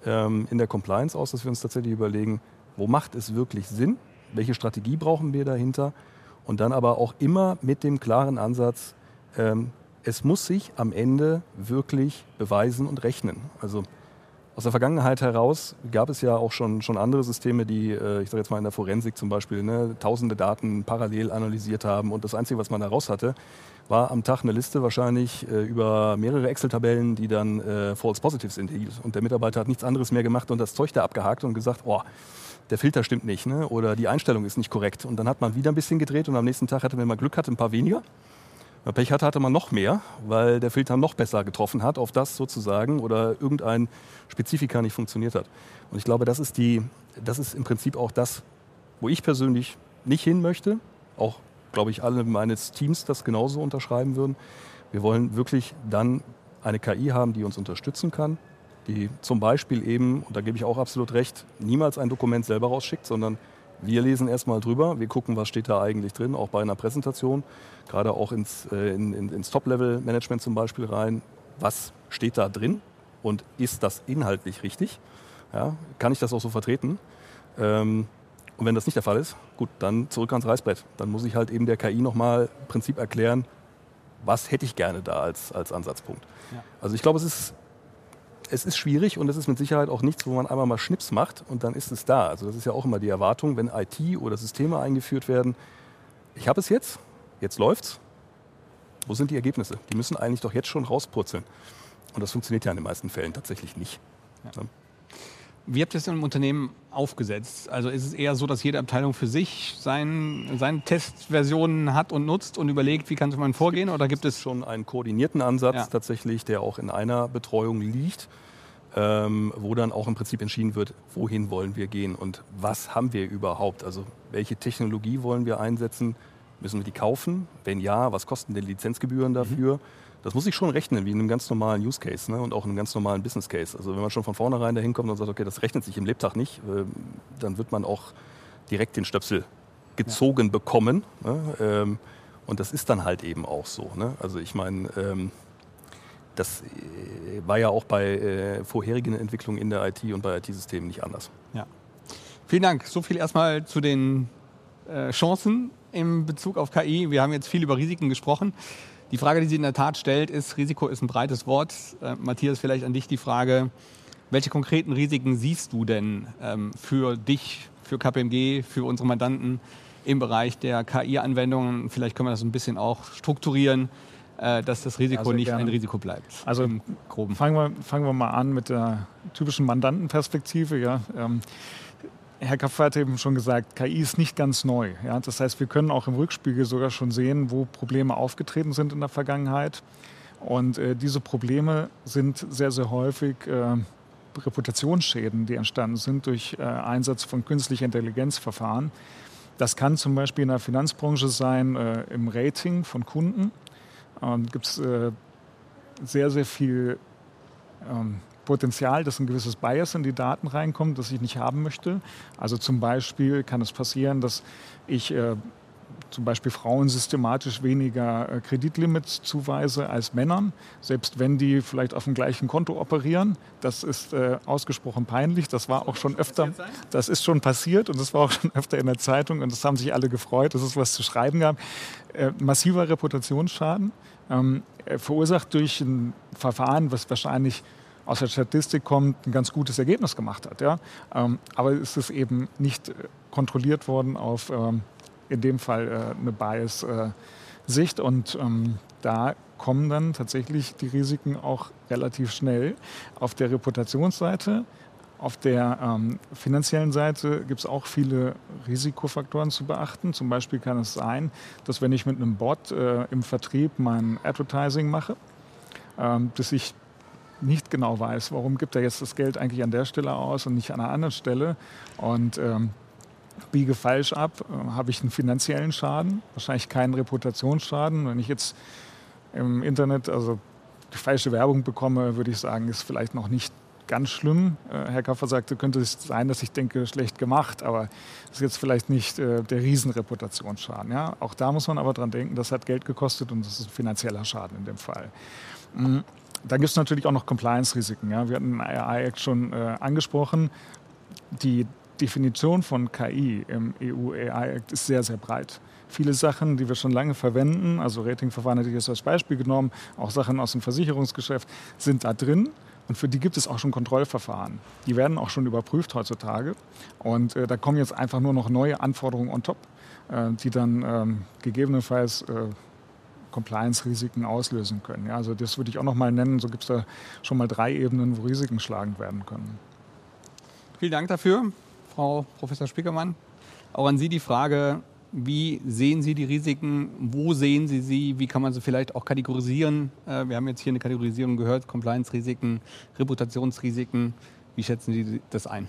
ähm, in der Compliance aus, dass wir uns tatsächlich überlegen, wo macht es wirklich Sinn, welche Strategie brauchen wir dahinter und dann aber auch immer mit dem klaren Ansatz, ähm, es muss sich am Ende wirklich beweisen und rechnen. Also aus der Vergangenheit heraus gab es ja auch schon, schon andere Systeme, die, äh, ich sage jetzt mal in der Forensik zum Beispiel, ne, tausende Daten parallel analysiert haben und das Einzige, was man da raus hatte, war am Tag eine Liste wahrscheinlich äh, über mehrere Excel-Tabellen, die dann äh, False Positives enthielt. Und der Mitarbeiter hat nichts anderes mehr gemacht und das Zeug da abgehakt und gesagt, oh, der Filter stimmt nicht ne? oder die Einstellung ist nicht korrekt. Und dann hat man wieder ein bisschen gedreht und am nächsten Tag hatte, wenn man Glück hatte, ein paar weniger. Wenn man Pech hatte, hatte man noch mehr, weil der Filter noch besser getroffen hat auf das sozusagen oder irgendein Spezifika nicht funktioniert hat. Und ich glaube, das ist, die, das ist im Prinzip auch das, wo ich persönlich nicht hin möchte. Auch, glaube ich, alle meines Teams das genauso unterschreiben würden. Wir wollen wirklich dann eine KI haben, die uns unterstützen kann, die zum Beispiel eben, und da gebe ich auch absolut recht, niemals ein Dokument selber rausschickt, sondern wir lesen erstmal drüber, wir gucken, was steht da eigentlich drin, auch bei einer Präsentation, gerade auch ins, äh, in, in, ins Top-Level-Management zum Beispiel rein. Was steht da drin und ist das inhaltlich richtig? Ja, kann ich das auch so vertreten? Ähm, und wenn das nicht der Fall ist, gut, dann zurück ans Reißbrett. Dann muss ich halt eben der KI nochmal im Prinzip erklären, was hätte ich gerne da als, als Ansatzpunkt. Ja. Also ich glaube, es ist es ist schwierig und es ist mit Sicherheit auch nichts, wo man einmal mal Schnips macht und dann ist es da. Also das ist ja auch immer die Erwartung, wenn IT oder Systeme eingeführt werden. Ich habe es jetzt, jetzt läuft's. Wo sind die Ergebnisse? Die müssen eigentlich doch jetzt schon rauspurzeln. Und das funktioniert ja in den meisten Fällen tatsächlich nicht. Ja. Wie habt ihr es im Unternehmen aufgesetzt? Also ist es eher so, dass jede Abteilung für sich sein, seine Testversionen hat und nutzt und überlegt, wie kann man vorgehen? Oder gibt es schon einen koordinierten Ansatz ja. tatsächlich, der auch in einer Betreuung liegt, ähm, wo dann auch im Prinzip entschieden wird, wohin wollen wir gehen und was haben wir überhaupt? Also welche Technologie wollen wir einsetzen? Müssen wir die kaufen? Wenn ja, was kosten denn Lizenzgebühren dafür? Mhm das muss ich schon rechnen, wie in einem ganz normalen Use Case ne? und auch in einem ganz normalen Business Case. Also wenn man schon von vornherein dahin kommt und sagt, okay, das rechnet sich im Lebtag nicht, äh, dann wird man auch direkt den Stöpsel gezogen ja. bekommen. Ne? Ähm, und das ist dann halt eben auch so. Ne? Also ich meine, ähm, das äh, war ja auch bei äh, vorherigen Entwicklungen in der IT und bei IT-Systemen nicht anders. Ja. Vielen Dank. So viel erstmal zu den äh, Chancen im Bezug auf KI. Wir haben jetzt viel über Risiken gesprochen. Die Frage, die sie in der Tat stellt, ist, Risiko ist ein breites Wort. Äh, Matthias, vielleicht an dich die Frage, welche konkreten Risiken siehst du denn ähm, für dich, für KPMG, für unsere Mandanten im Bereich der KI-Anwendungen? Vielleicht können wir das ein bisschen auch strukturieren, äh, dass das Risiko ja, nicht gerne. ein Risiko bleibt. Also fangen wir, fangen wir mal an mit der typischen Mandantenperspektive. Ja. Ähm, Herr Kapfer hat eben schon gesagt, KI ist nicht ganz neu. Ja? Das heißt, wir können auch im Rückspiegel sogar schon sehen, wo Probleme aufgetreten sind in der Vergangenheit. Und äh, diese Probleme sind sehr, sehr häufig äh, Reputationsschäden, die entstanden sind durch äh, Einsatz von künstlicher Intelligenzverfahren. Das kann zum Beispiel in der Finanzbranche sein, äh, im Rating von Kunden. Ähm, Gibt es äh, sehr, sehr viel ähm, Potenzial, dass ein gewisses Bias in die Daten reinkommt, das ich nicht haben möchte. Also zum Beispiel kann es passieren, dass ich äh, zum Beispiel Frauen systematisch weniger äh, Kreditlimits zuweise als Männern, selbst wenn die vielleicht auf dem gleichen Konto operieren. Das ist äh, ausgesprochen peinlich. Das war auch schon öfter, das ist schon passiert und das war auch schon öfter in der Zeitung und das haben sich alle gefreut, dass es was zu schreiben gab. Äh, massiver Reputationsschaden, ähm, verursacht durch ein Verfahren, was wahrscheinlich aus der Statistik kommt, ein ganz gutes Ergebnis gemacht hat. Ja? Ähm, aber es ist eben nicht äh, kontrolliert worden auf ähm, in dem Fall äh, eine Bias-Sicht. und ähm, da kommen dann tatsächlich die Risiken auch relativ schnell. Auf der Reputationsseite, auf der ähm, finanziellen Seite gibt es auch viele Risikofaktoren zu beachten. Zum Beispiel kann es sein, dass wenn ich mit einem Bot äh, im Vertrieb mein Advertising mache, ähm, dass ich nicht genau weiß, warum gibt er jetzt das Geld eigentlich an der Stelle aus und nicht an einer anderen Stelle. Und ähm, biege falsch ab, äh, habe ich einen finanziellen Schaden, wahrscheinlich keinen Reputationsschaden. Wenn ich jetzt im Internet also falsche Werbung bekomme, würde ich sagen, ist vielleicht noch nicht ganz schlimm. Äh, Herr Kaffer sagte, könnte es sein, dass ich denke, schlecht gemacht, aber das ist jetzt vielleicht nicht äh, der Riesenreputationsschaden. Ja? Auch da muss man aber dran denken, das hat Geld gekostet und das ist ein finanzieller Schaden in dem Fall. Mhm. Dann gibt es natürlich auch noch Compliance-Risiken. Ja? Wir hatten den AI-Act schon äh, angesprochen. Die Definition von KI im EU AI Act ist sehr, sehr breit. Viele Sachen, die wir schon lange verwenden, also Ratingverfahren hätte ich jetzt als Beispiel genommen, auch Sachen aus dem Versicherungsgeschäft, sind da drin. Und für die gibt es auch schon Kontrollverfahren. Die werden auch schon überprüft heutzutage. Und äh, da kommen jetzt einfach nur noch neue Anforderungen on top, äh, die dann ähm, gegebenenfalls äh, Compliance-Risiken auslösen können. Ja, also das würde ich auch noch mal nennen. So gibt es da schon mal drei Ebenen, wo Risiken schlagend werden können. Vielen Dank dafür. Frau Professor Spiekermann. Auch an Sie die Frage, wie sehen Sie die Risiken? Wo sehen Sie sie? Wie kann man sie vielleicht auch kategorisieren? Äh, wir haben jetzt hier eine Kategorisierung gehört, Compliance-Risiken, Reputationsrisiken. Wie schätzen Sie das ein?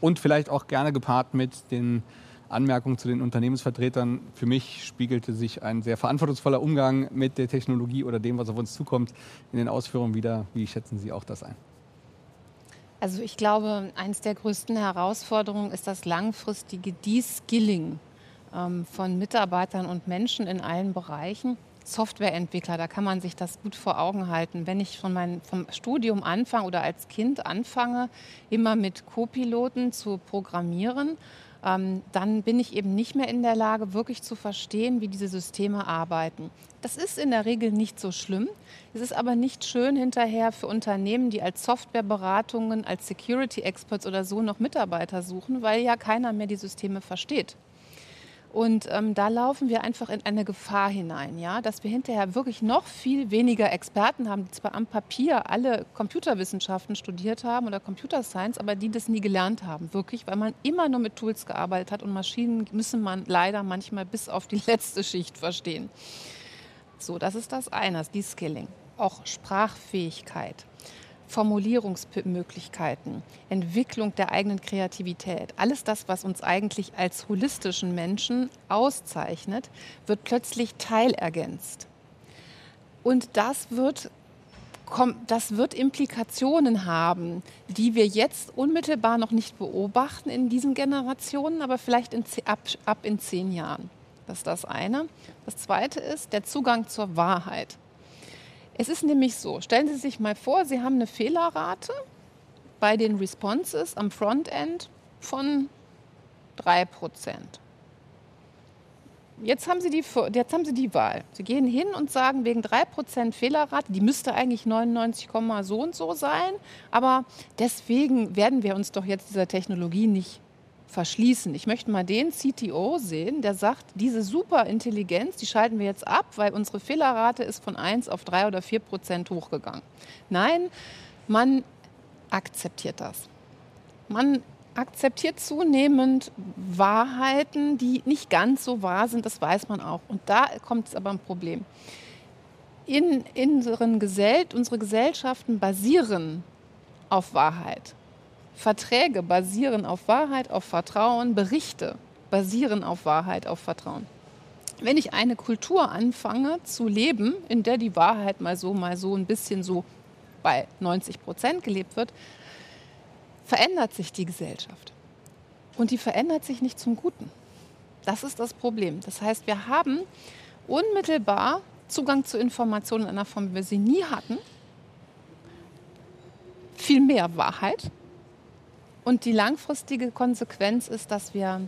Und vielleicht auch gerne gepaart mit den Anmerkungen zu den Unternehmensvertretern. Für mich spiegelte sich ein sehr verantwortungsvoller Umgang mit der Technologie oder dem, was auf uns zukommt, in den Ausführungen wieder. Wie schätzen Sie auch das ein? Also ich glaube, eines der größten Herausforderungen ist das langfristige De-Skilling ähm, von Mitarbeitern und Menschen in allen Bereichen. Softwareentwickler, da kann man sich das gut vor Augen halten. Wenn ich von meinem, vom Studium anfange oder als Kind anfange, immer mit Co-Piloten zu programmieren, dann bin ich eben nicht mehr in der Lage, wirklich zu verstehen, wie diese Systeme arbeiten. Das ist in der Regel nicht so schlimm. Es ist aber nicht schön hinterher für Unternehmen, die als Softwareberatungen, als Security Experts oder so noch Mitarbeiter suchen, weil ja keiner mehr die Systeme versteht. Und ähm, da laufen wir einfach in eine Gefahr hinein, ja, dass wir hinterher wirklich noch viel weniger Experten haben, die zwar am Papier alle Computerwissenschaften studiert haben oder Computer Science, aber die das nie gelernt haben, wirklich, weil man immer nur mit Tools gearbeitet hat und Maschinen müssen man leider manchmal bis auf die letzte Schicht verstehen. So, das ist das eine, das De-Skilling. Auch Sprachfähigkeit. Formulierungsmöglichkeiten, Entwicklung der eigenen Kreativität, alles das, was uns eigentlich als holistischen Menschen auszeichnet, wird plötzlich teilergänzt. Und das wird, das wird Implikationen haben, die wir jetzt unmittelbar noch nicht beobachten in diesen Generationen, aber vielleicht in, ab, ab in zehn Jahren. Das ist das eine. Das zweite ist der Zugang zur Wahrheit. Es ist nämlich so, stellen Sie sich mal vor, Sie haben eine Fehlerrate bei den Responses am Frontend von 3%. Jetzt haben, Sie die, jetzt haben Sie die Wahl. Sie gehen hin und sagen, wegen 3% Fehlerrate, die müsste eigentlich 99, so und so sein, aber deswegen werden wir uns doch jetzt dieser Technologie nicht verschließen. Ich möchte mal den CTO sehen, der sagt, diese Superintelligenz, die schalten wir jetzt ab, weil unsere Fehlerrate ist von 1 auf 3 oder 4 Prozent hochgegangen. Nein, man akzeptiert das. Man akzeptiert zunehmend Wahrheiten, die nicht ganz so wahr sind, das weiß man auch. Und da kommt es aber ein Problem. In, in unseren Gesell unsere Gesellschaften basieren auf Wahrheit. Verträge basieren auf Wahrheit, auf Vertrauen, Berichte basieren auf Wahrheit, auf Vertrauen. Wenn ich eine Kultur anfange zu leben, in der die Wahrheit mal so, mal so ein bisschen so bei 90 Prozent gelebt wird, verändert sich die Gesellschaft. Und die verändert sich nicht zum Guten. Das ist das Problem. Das heißt, wir haben unmittelbar Zugang zu Informationen in einer Form, wie wir sie nie hatten, viel mehr Wahrheit, und die langfristige Konsequenz ist, dass wir,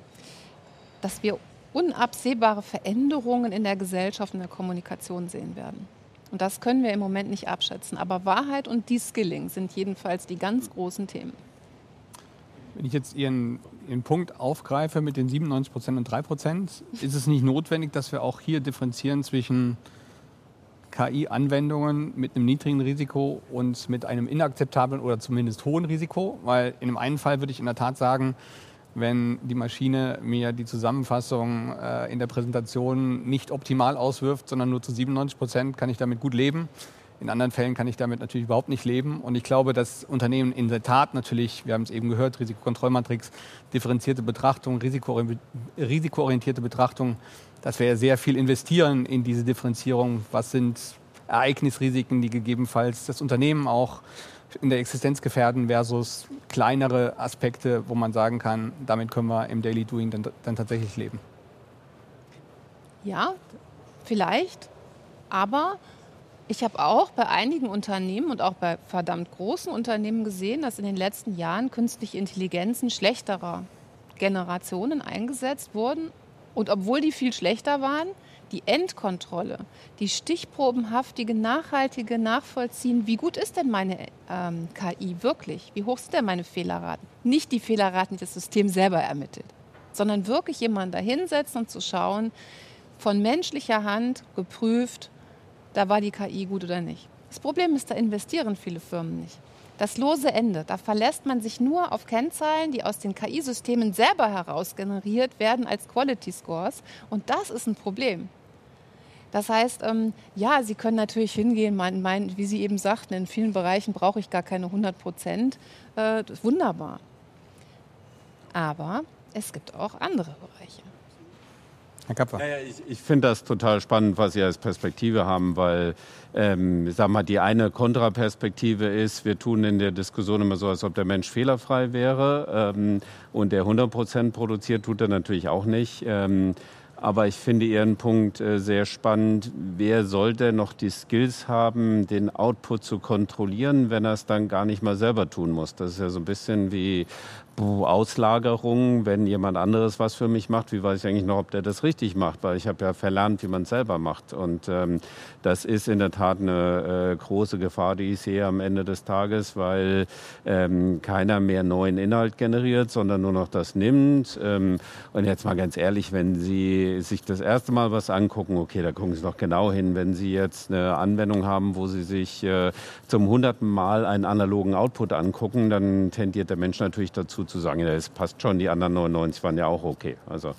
dass wir unabsehbare Veränderungen in der Gesellschaft und der Kommunikation sehen werden. Und das können wir im Moment nicht abschätzen. Aber Wahrheit und De-Skilling sind jedenfalls die ganz großen Themen. Wenn ich jetzt Ihren, Ihren Punkt aufgreife mit den 97 Prozent und 3 Prozent, ist es nicht notwendig, dass wir auch hier differenzieren zwischen KI-Anwendungen mit einem niedrigen Risiko und mit einem inakzeptablen oder zumindest hohen Risiko? Weil in dem einen Fall würde ich in der Tat sagen, wenn die Maschine mir die Zusammenfassung äh, in der Präsentation nicht optimal auswirft, sondern nur zu 97 Prozent, kann ich damit gut leben. In anderen Fällen kann ich damit natürlich überhaupt nicht leben. Und ich glaube, dass Unternehmen in der Tat natürlich, wir haben es eben gehört, Risikokontrollmatrix, differenzierte Betrachtung, risikoorientierte Betrachtung, dass wir sehr viel investieren in diese Differenzierung. Was sind Ereignisrisiken, die gegebenenfalls das Unternehmen auch in der Existenz gefährden versus kleinere Aspekte, wo man sagen kann, damit können wir im Daily Doing dann, dann tatsächlich leben? Ja, vielleicht. Aber ich habe auch bei einigen Unternehmen und auch bei verdammt großen Unternehmen gesehen, dass in den letzten Jahren künstliche Intelligenzen schlechterer Generationen eingesetzt wurden. Und obwohl die viel schlechter waren, die Endkontrolle, die stichprobenhaftige, nachhaltige Nachvollziehen, wie gut ist denn meine ähm, KI wirklich? Wie hoch sind denn meine Fehlerraten? Nicht die Fehlerraten, die das System selber ermittelt, sondern wirklich jemanden dahinsetzen und zu schauen, von menschlicher Hand geprüft, da war die KI gut oder nicht. Das Problem ist, da investieren viele Firmen nicht. Das lose Ende, da verlässt man sich nur auf Kennzahlen, die aus den KI-Systemen selber heraus generiert werden als Quality Scores. Und das ist ein Problem. Das heißt, ähm, ja, Sie können natürlich hingehen, mein, mein, wie Sie eben sagten, in vielen Bereichen brauche ich gar keine 100 Prozent. Äh, wunderbar. Aber es gibt auch andere Bereiche. Herr Kapfer. Ja, ja, ich, ich finde das total spannend, was Sie als Perspektive haben, weil ähm, sag mal, die eine Kontraperspektive ist, wir tun in der Diskussion immer so, als ob der Mensch fehlerfrei wäre ähm, und der 100 Prozent produziert, tut er natürlich auch nicht. Ähm, aber ich finde Ihren Punkt äh, sehr spannend. Wer soll denn noch die Skills haben, den Output zu kontrollieren, wenn er es dann gar nicht mal selber tun muss? Das ist ja so ein bisschen wie Auslagerung, wenn jemand anderes was für mich macht, wie weiß ich eigentlich noch, ob der das richtig macht, weil ich habe ja verlernt, wie man es selber macht. Und ähm, das ist in der Tat eine äh, große Gefahr, die ich sehe am Ende des Tages, weil ähm, keiner mehr neuen Inhalt generiert, sondern nur noch das nimmt. Ähm, und jetzt mal ganz ehrlich, wenn Sie sich das erste Mal was angucken, okay, da gucken Sie noch genau hin. Wenn Sie jetzt eine Anwendung haben, wo Sie sich äh, zum hunderten Mal einen analogen Output angucken, dann tendiert der Mensch natürlich dazu zu sagen, das passt schon, die anderen 99 waren ja auch okay. Also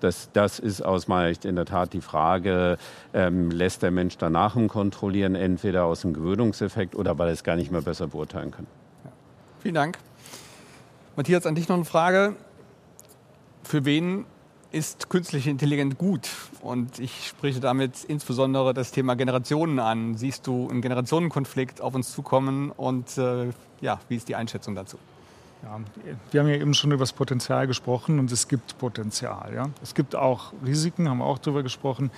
das, das ist aus meiner Sicht in der Tat die Frage, ähm, lässt der Mensch danach im Kontrollieren, entweder aus dem Gewöhnungseffekt oder weil er es gar nicht mehr besser beurteilen kann. Vielen Dank. Matthias, an dich noch eine Frage. Für wen ist künstliche Intelligenz gut? Und ich spreche damit insbesondere das Thema Generationen an. Siehst du einen Generationenkonflikt auf uns zukommen und äh, ja, wie ist die Einschätzung dazu? Ja, wir haben ja eben schon über das Potenzial gesprochen und es gibt Potenzial. Ja? Es gibt auch Risiken, haben wir auch darüber gesprochen.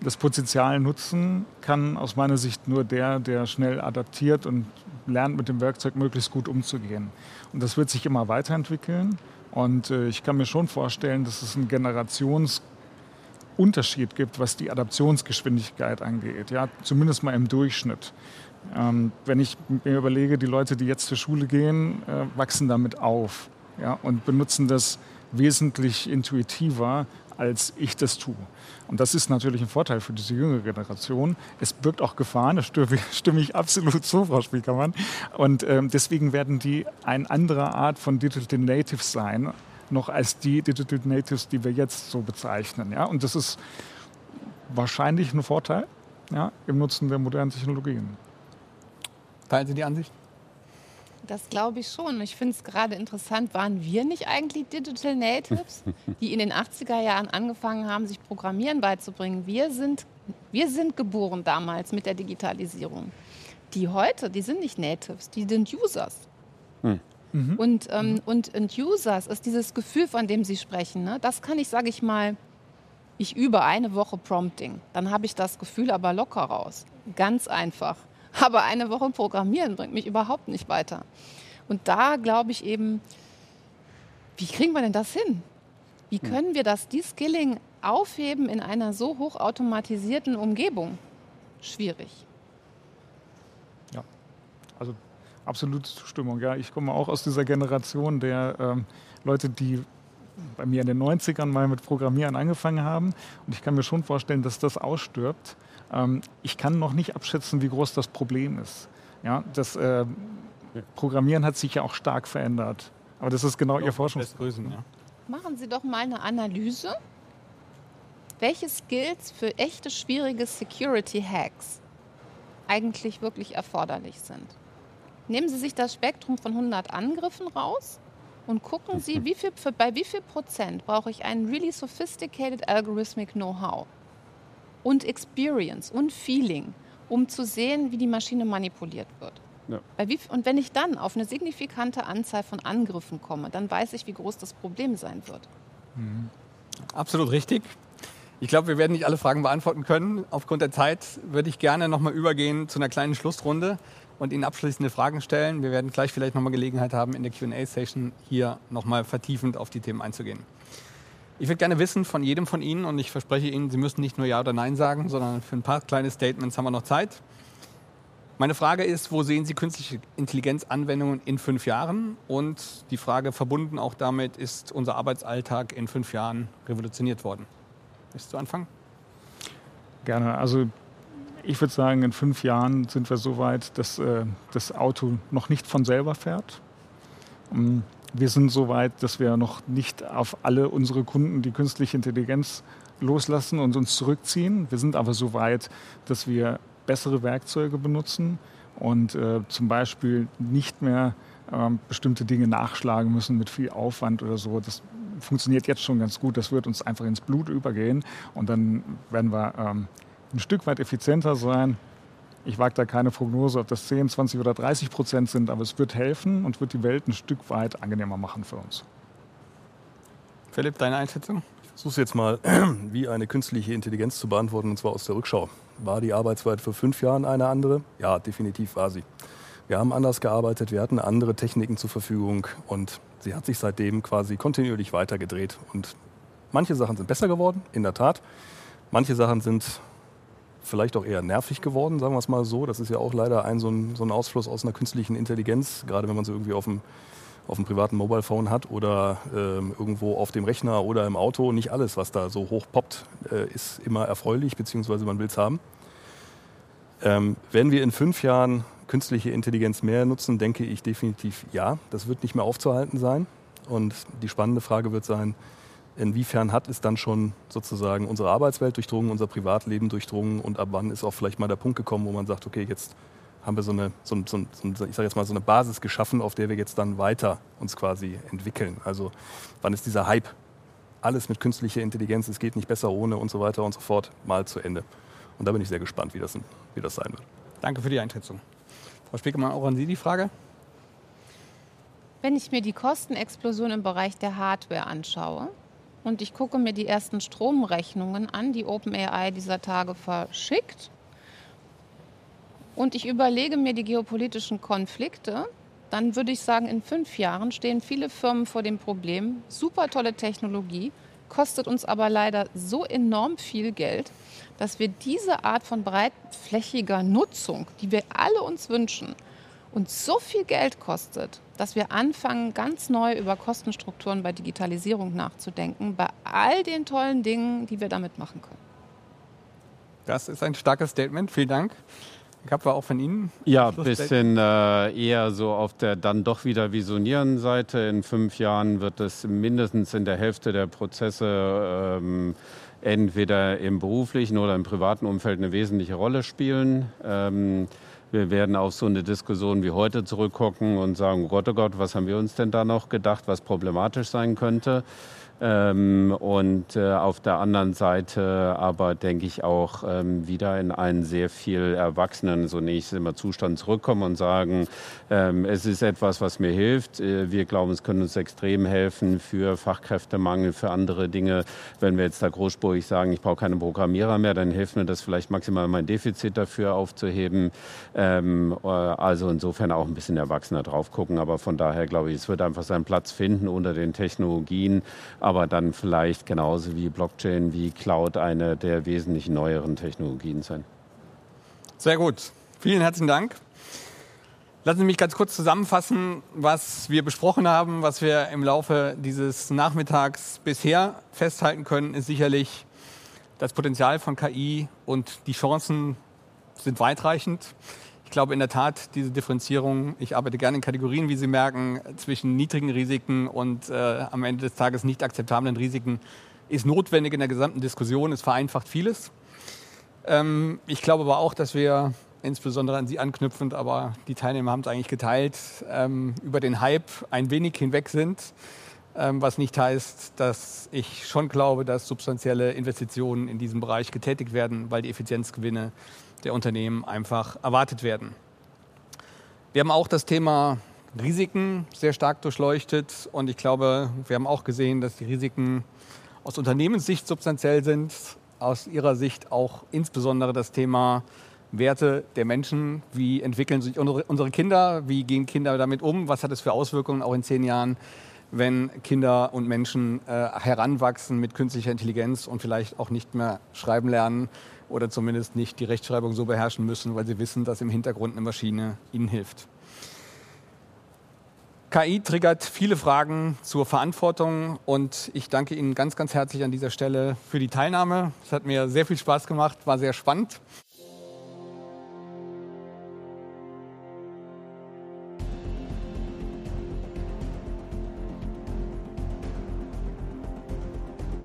Das Potenzial nutzen kann aus meiner Sicht nur der, der schnell adaptiert und lernt, mit dem Werkzeug möglichst gut umzugehen. Und das wird sich immer weiterentwickeln. Und äh, ich kann mir schon vorstellen, dass es einen Generationsunterschied gibt, was die Adaptionsgeschwindigkeit angeht. Ja? Zumindest mal im Durchschnitt. Ähm, wenn ich mir überlege, die Leute, die jetzt zur Schule gehen, äh, wachsen damit auf ja, und benutzen das wesentlich intuitiver, als ich das tue. Und das ist natürlich ein Vorteil für diese jüngere Generation. Es birgt auch Gefahren, da stimme ich absolut zu, Frau Spiekermann. Und ähm, deswegen werden die eine andere Art von Digital Natives sein, noch als die Digital Natives, die wir jetzt so bezeichnen. Ja? Und das ist wahrscheinlich ein Vorteil ja, im Nutzen der modernen Technologien. Teilen Sie die Ansicht? Das glaube ich schon. Ich finde es gerade interessant, waren wir nicht eigentlich Digital Natives, die in den 80er Jahren angefangen haben, sich Programmieren beizubringen? Wir sind, wir sind geboren damals mit der Digitalisierung. Die heute, die sind nicht Natives, die sind Users. Hm. Mhm. Und, ähm, mhm. und, und Users ist dieses Gefühl, von dem Sie sprechen. Ne? Das kann ich, sage ich mal, ich übe eine Woche Prompting. Dann habe ich das Gefühl aber locker raus. Ganz einfach. Aber eine Woche Programmieren bringt mich überhaupt nicht weiter. Und da glaube ich eben, wie kriegen wir denn das hin? Wie hm. können wir das De-Skilling aufheben in einer so hochautomatisierten Umgebung? Schwierig. Also absolute Zustimmung. Ja, ich komme auch aus dieser Generation der ähm, Leute, die bei mir in den 90ern mal mit Programmieren angefangen haben. Und ich kann mir schon vorstellen, dass das ausstirbt. Ähm, ich kann noch nicht abschätzen, wie groß das Problem ist. Ja, das äh, Programmieren hat sich ja auch stark verändert. Aber das ist genau Ihr Forschungsgrößen. Ja. Machen Sie doch mal eine Analyse, welche Skills für echte schwierige Security-Hacks eigentlich wirklich erforderlich sind. Nehmen Sie sich das Spektrum von 100 Angriffen raus und gucken Sie, wie viel, für, bei wie viel Prozent brauche ich einen really sophisticated algorithmic Know-how und Experience und Feeling, um zu sehen, wie die Maschine manipuliert wird. Ja. Und wenn ich dann auf eine signifikante Anzahl von Angriffen komme, dann weiß ich, wie groß das Problem sein wird. Mhm. Absolut richtig. Ich glaube, wir werden nicht alle Fragen beantworten können. Aufgrund der Zeit würde ich gerne nochmal übergehen zu einer kleinen Schlussrunde und Ihnen abschließende Fragen stellen. Wir werden gleich vielleicht nochmal Gelegenheit haben, in der QA-Session hier nochmal vertiefend auf die Themen einzugehen. Ich würde gerne wissen von jedem von Ihnen, und ich verspreche Ihnen, Sie müssen nicht nur Ja oder Nein sagen, sondern für ein paar kleine Statements haben wir noch Zeit. Meine Frage ist, wo sehen Sie künstliche Intelligenz-Anwendungen in fünf Jahren? Und die Frage verbunden auch damit, ist unser Arbeitsalltag in fünf Jahren revolutioniert worden? Möchtest du anfangen? Gerne. Also ich würde sagen, in fünf Jahren sind wir so weit, dass äh, das Auto noch nicht von selber fährt. Ähm, wir sind so weit, dass wir noch nicht auf alle unsere Kunden die künstliche Intelligenz loslassen und uns zurückziehen. Wir sind aber so weit, dass wir bessere Werkzeuge benutzen und äh, zum Beispiel nicht mehr ähm, bestimmte Dinge nachschlagen müssen mit viel Aufwand oder so. Das funktioniert jetzt schon ganz gut. Das wird uns einfach ins Blut übergehen und dann werden wir ähm, ein Stück weit effizienter sein. Ich wage da keine Prognose, ob das 10, 20 oder 30 Prozent sind, aber es wird helfen und wird die Welt ein Stück weit angenehmer machen für uns. Philipp, deine Einschätzung? Ich versuche jetzt mal, wie eine künstliche Intelligenz zu beantworten, und zwar aus der Rückschau. War die Arbeitswelt vor fünf Jahren eine andere? Ja, definitiv war sie. Wir haben anders gearbeitet, wir hatten andere Techniken zur Verfügung und sie hat sich seitdem quasi kontinuierlich weitergedreht. Und manche Sachen sind besser geworden, in der Tat. Manche Sachen sind vielleicht auch eher nervig geworden, sagen wir es mal so. Das ist ja auch leider ein so, ein so ein Ausfluss aus einer künstlichen Intelligenz, gerade wenn man sie irgendwie auf dem auf dem privaten Mobile Phone hat oder ähm, irgendwo auf dem Rechner oder im Auto. Nicht alles, was da so hoch poppt, äh, ist immer erfreulich, beziehungsweise man will es haben. Ähm, werden wir in fünf Jahren künstliche Intelligenz mehr nutzen, denke ich definitiv ja. Das wird nicht mehr aufzuhalten sein. Und die spannende Frage wird sein, inwiefern hat es dann schon sozusagen unsere Arbeitswelt durchdrungen, unser Privatleben durchdrungen und ab wann ist auch vielleicht mal der Punkt gekommen, wo man sagt, okay, jetzt haben wir so eine, so, so, so, ich sag jetzt mal, so eine Basis geschaffen, auf der wir jetzt dann weiter uns quasi entwickeln. Also wann ist dieser Hype, alles mit künstlicher Intelligenz, es geht nicht besser ohne und so weiter und so fort, mal zu Ende. Und da bin ich sehr gespannt, wie das, wie das sein wird. Danke für die Einschätzung. Frau Spiegelmann, auch an Sie die Frage. Wenn ich mir die Kostenexplosion im Bereich der Hardware anschaue und ich gucke mir die ersten Stromrechnungen an, die OpenAI dieser Tage verschickt, und ich überlege mir die geopolitischen Konflikte, dann würde ich sagen, in fünf Jahren stehen viele Firmen vor dem Problem, super tolle Technologie, kostet uns aber leider so enorm viel Geld, dass wir diese Art von breitflächiger Nutzung, die wir alle uns wünschen, uns so viel Geld kostet, dass wir anfangen, ganz neu über Kostenstrukturen bei Digitalisierung nachzudenken, bei all den tollen Dingen, die wir damit machen können. Das ist ein starkes Statement. Vielen Dank. Gab war auch von Ihnen? Ja, ein bisschen äh, eher so auf der dann doch wieder visionierenden Seite. In fünf Jahren wird es mindestens in der Hälfte der Prozesse ähm, entweder im beruflichen oder im privaten Umfeld eine wesentliche Rolle spielen. Ähm, wir werden auf so eine Diskussion wie heute zurückgucken und sagen, oh Gott, oh Gott, was haben wir uns denn da noch gedacht, was problematisch sein könnte. Ähm, und äh, auf der anderen Seite aber denke ich auch ähm, wieder in einen sehr viel erwachsenen, so nächstes immer Zustand zurückkommen und sagen, ähm, es ist etwas, was mir hilft. Äh, wir glauben, es könnte uns extrem helfen für Fachkräftemangel, für andere Dinge. Wenn wir jetzt da großspurig sagen, ich brauche keine Programmierer mehr, dann hilft mir das vielleicht maximal mein Defizit dafür aufzuheben. Ähm, äh, also insofern auch ein bisschen erwachsener drauf gucken. Aber von daher glaube ich, es wird einfach seinen Platz finden unter den Technologien aber dann vielleicht genauso wie Blockchain, wie Cloud eine der wesentlich neueren Technologien sein. Sehr gut. Vielen herzlichen Dank. Lassen Sie mich ganz kurz zusammenfassen, was wir besprochen haben, was wir im Laufe dieses Nachmittags bisher festhalten können, ist sicherlich das Potenzial von KI und die Chancen sind weitreichend. Ich glaube in der Tat, diese Differenzierung, ich arbeite gerne in Kategorien, wie Sie merken, zwischen niedrigen Risiken und äh, am Ende des Tages nicht akzeptablen Risiken ist notwendig in der gesamten Diskussion. Es vereinfacht vieles. Ähm, ich glaube aber auch, dass wir insbesondere an Sie anknüpfend, aber die Teilnehmer haben es eigentlich geteilt, ähm, über den Hype ein wenig hinweg sind. Ähm, was nicht heißt, dass ich schon glaube, dass substanzielle Investitionen in diesem Bereich getätigt werden, weil die Effizienzgewinne der Unternehmen einfach erwartet werden. Wir haben auch das Thema Risiken sehr stark durchleuchtet und ich glaube, wir haben auch gesehen, dass die Risiken aus Unternehmenssicht substanziell sind, aus Ihrer Sicht auch insbesondere das Thema Werte der Menschen. Wie entwickeln sich unsere Kinder? Wie gehen Kinder damit um? Was hat es für Auswirkungen auch in zehn Jahren, wenn Kinder und Menschen äh, heranwachsen mit künstlicher Intelligenz und vielleicht auch nicht mehr schreiben lernen oder zumindest nicht die Rechtschreibung so beherrschen müssen, weil sie wissen, dass im Hintergrund eine Maschine ihnen hilft. KI triggert viele Fragen zur Verantwortung und ich danke Ihnen ganz, ganz herzlich an dieser Stelle für die Teilnahme. Es hat mir sehr viel Spaß gemacht, war sehr spannend.